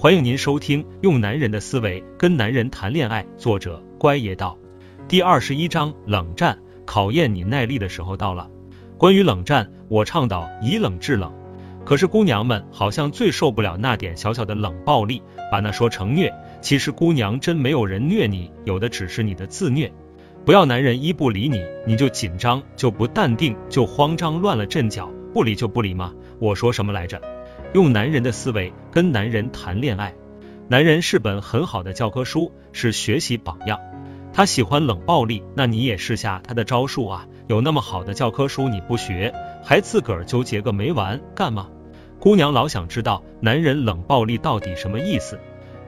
欢迎您收听《用男人的思维跟男人谈恋爱》，作者乖爷道，第二十一章冷战，考验你耐力的时候到了。关于冷战，我倡导以冷制冷，可是姑娘们好像最受不了那点小小的冷暴力，把那说成虐。其实姑娘真没有人虐你，有的只是你的自虐。不要男人一不理你，你就紧张，就不淡定，就慌张，乱了阵脚。不理就不理吗？我说什么来着？用男人的思维跟男人谈恋爱，男人是本很好的教科书，是学习榜样。他喜欢冷暴力，那你也试下他的招数啊！有那么好的教科书你不学，还自个儿纠结个没完，干嘛？姑娘老想知道男人冷暴力到底什么意思？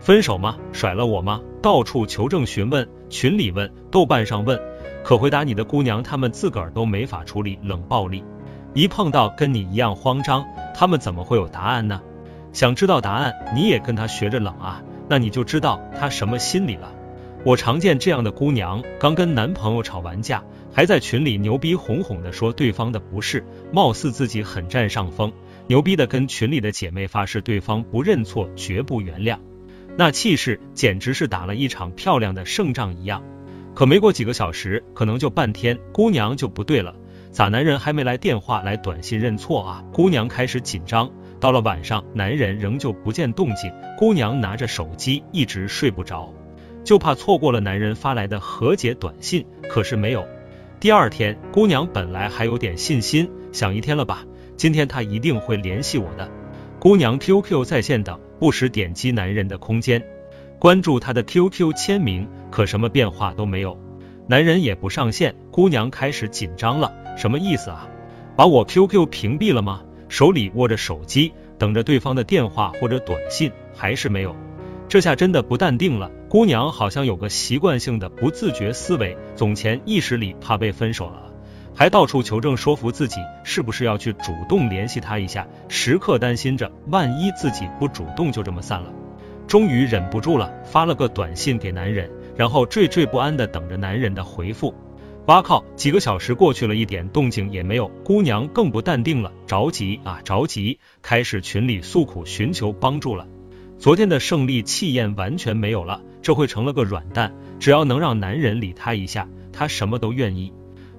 分手吗？甩了我吗？到处求证询问，群里问，豆瓣上问，可回答你的姑娘，她们自个儿都没法处理冷暴力。一碰到跟你一样慌张，他们怎么会有答案呢？想知道答案，你也跟他学着冷啊，那你就知道他什么心理了。我常见这样的姑娘，刚跟男朋友吵完架，还在群里牛逼哄哄的说对方的不是，貌似自己很占上风，牛逼的跟群里的姐妹发誓对方不认错绝不原谅，那气势简直是打了一场漂亮的胜仗一样。可没过几个小时，可能就半天，姑娘就不对了。咋男人还没来电话来短信认错啊？姑娘开始紧张。到了晚上，男人仍旧不见动静，姑娘拿着手机一直睡不着，就怕错过了男人发来的和解短信。可是没有。第二天，姑娘本来还有点信心，想一天了吧，今天他一定会联系我的。姑娘 QQ 在线等，不时点击男人的空间，关注他的 QQ 签名，可什么变化都没有。男人也不上线，姑娘开始紧张了。什么意思啊？把我 QQ 屏蔽了吗？手里握着手机，等着对方的电话或者短信，还是没有。这下真的不淡定了。姑娘好像有个习惯性的不自觉思维，总潜意识里怕被分手了，还到处求证说服自己是不是要去主动联系他一下，时刻担心着万一自己不主动就这么散了。终于忍不住了，发了个短信给男人，然后惴惴不安的等着男人的回复。哇靠！几个小时过去了，一点动静也没有，姑娘更不淡定了，着急啊着急，开始群里诉苦，寻求帮助了。昨天的胜利气焰完全没有了，这会成了个软蛋，只要能让男人理她一下，她什么都愿意。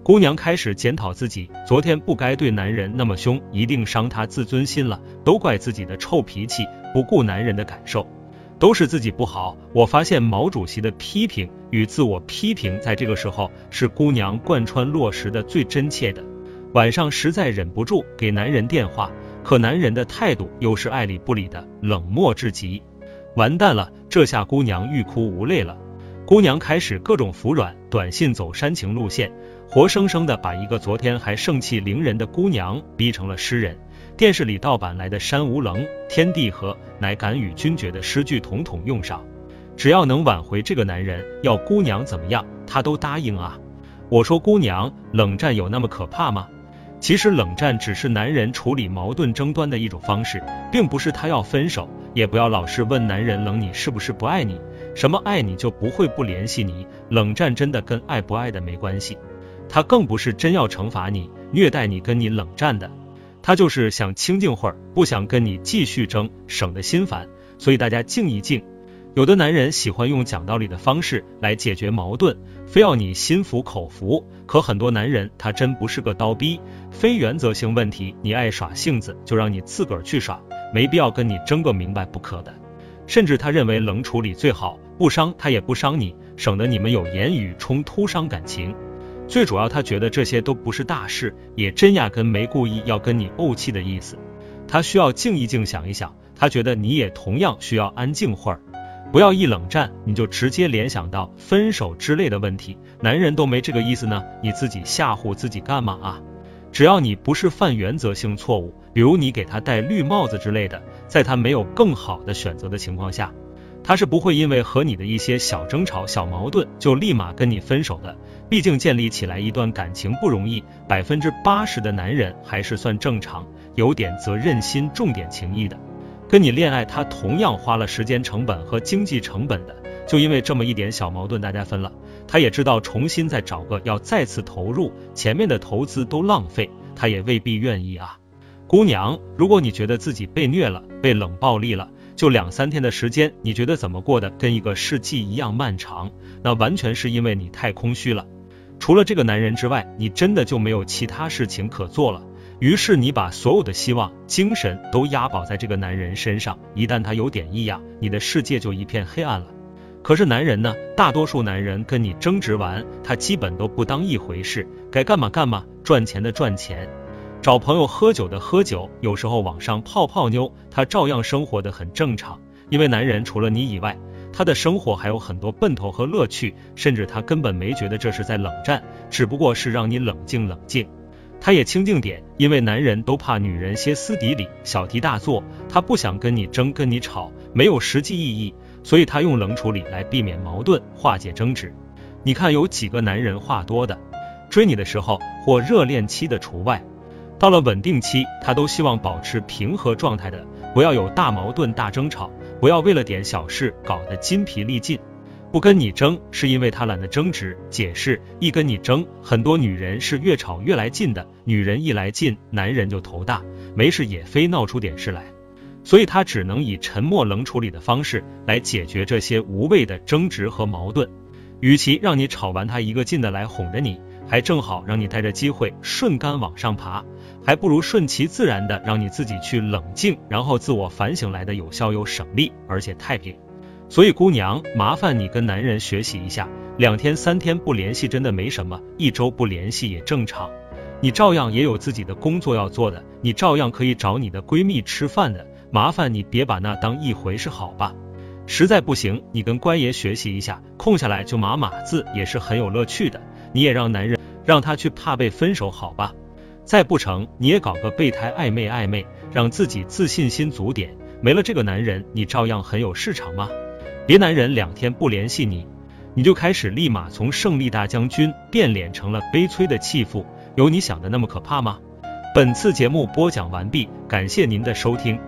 姑娘开始检讨自己，昨天不该对男人那么凶，一定伤他自尊心了，都怪自己的臭脾气，不顾男人的感受。都是自己不好。我发现毛主席的批评与自我批评，在这个时候是姑娘贯穿落实的最真切的。晚上实在忍不住给男人电话，可男人的态度又是爱理不理的，冷漠至极。完蛋了，这下姑娘欲哭无泪了。姑娘开始各种服软，短信走煽情路线，活生生的把一个昨天还盛气凌人的姑娘逼成了诗人。电视里盗版来的山无棱、天地合，乃敢与君绝的诗句统统用上。只要能挽回这个男人，要姑娘怎么样，他都答应啊。我说姑娘，冷战有那么可怕吗？其实冷战只是男人处理矛盾争端的一种方式，并不是他要分手。也不要老是问男人冷你是不是不爱你，什么爱你就不会不联系你。冷战真的跟爱不爱的没关系，他更不是真要惩罚你、虐待你、跟你冷战的。他就是想清静会儿，不想跟你继续争，省得心烦。所以大家静一静。有的男人喜欢用讲道理的方式来解决矛盾，非要你心服口服。可很多男人他真不是个刀逼，非原则性问题，你爱耍性子就让你自个儿去耍，没必要跟你争个明白不可的。甚至他认为冷处理最好，不伤他也不伤你，省得你们有言语冲突伤感情。最主要，他觉得这些都不是大事，也真压根没故意要跟你怄气的意思。他需要静一静，想一想。他觉得你也同样需要安静会儿，不要一冷战你就直接联想到分手之类的问题。男人都没这个意思呢，你自己吓唬自己干嘛啊？只要你不是犯原则性错误，比如你给他戴绿帽子之类的，在他没有更好的选择的情况下。他是不会因为和你的一些小争吵、小矛盾就立马跟你分手的。毕竟建立起来一段感情不容易，百分之八十的男人还是算正常，有点责任心、重点情谊的。跟你恋爱，他同样花了时间成本和经济成本的，就因为这么一点小矛盾，大家分了，他也知道重新再找个要再次投入，前面的投资都浪费，他也未必愿意啊。姑娘，如果你觉得自己被虐了、被冷暴力了，就两三天的时间，你觉得怎么过的跟一个世纪一样漫长？那完全是因为你太空虚了。除了这个男人之外，你真的就没有其他事情可做了。于是你把所有的希望、精神都押宝在这个男人身上，一旦他有点异样，你的世界就一片黑暗了。可是男人呢？大多数男人跟你争执完，他基本都不当一回事，该干嘛干嘛，赚钱的赚钱，找朋友喝酒的喝酒，有时候网上泡泡妞，他照样生活的很正常。因为男人除了你以外，他的生活还有很多奔头和乐趣，甚至他根本没觉得这是在冷战，只不过是让你冷静冷静。他也清静点，因为男人都怕女人歇斯底里、小题大做，他不想跟你争、跟你吵，没有实际意义，所以他用冷处理来避免矛盾、化解争执。你看有几个男人话多的，追你的时候或热恋期的除外，到了稳定期，他都希望保持平和状态的，不要有大矛盾、大争吵，不要为了点小事搞得筋疲力尽。不跟你争，是因为他懒得争执解释。一跟你争，很多女人是越吵越来劲的，女人一来劲，男人就头大，没事也非闹出点事来，所以他只能以沉默冷处理的方式来解决这些无谓的争执和矛盾。与其让你吵完他一个劲的来哄着你，还正好让你带着机会顺杆往上爬，还不如顺其自然的让你自己去冷静，然后自我反省来的有效又省力，而且太平。所以，姑娘，麻烦你跟男人学习一下，两天三天不联系真的没什么，一周不联系也正常。你照样也有自己的工作要做的，你照样可以找你的闺蜜吃饭的，麻烦你别把那当一回事，好吧？实在不行，你跟乖爷学习一下，空下来就码码字也是很有乐趣的。你也让男人让他去怕被分手，好吧？再不成，你也搞个备胎暧昧暧昧，让自己自信心足点。没了这个男人，你照样很有市场吗？别男人两天不联系你，你就开始立马从胜利大将军变脸成了悲催的弃妇，有你想的那么可怕吗？本次节目播讲完毕，感谢您的收听。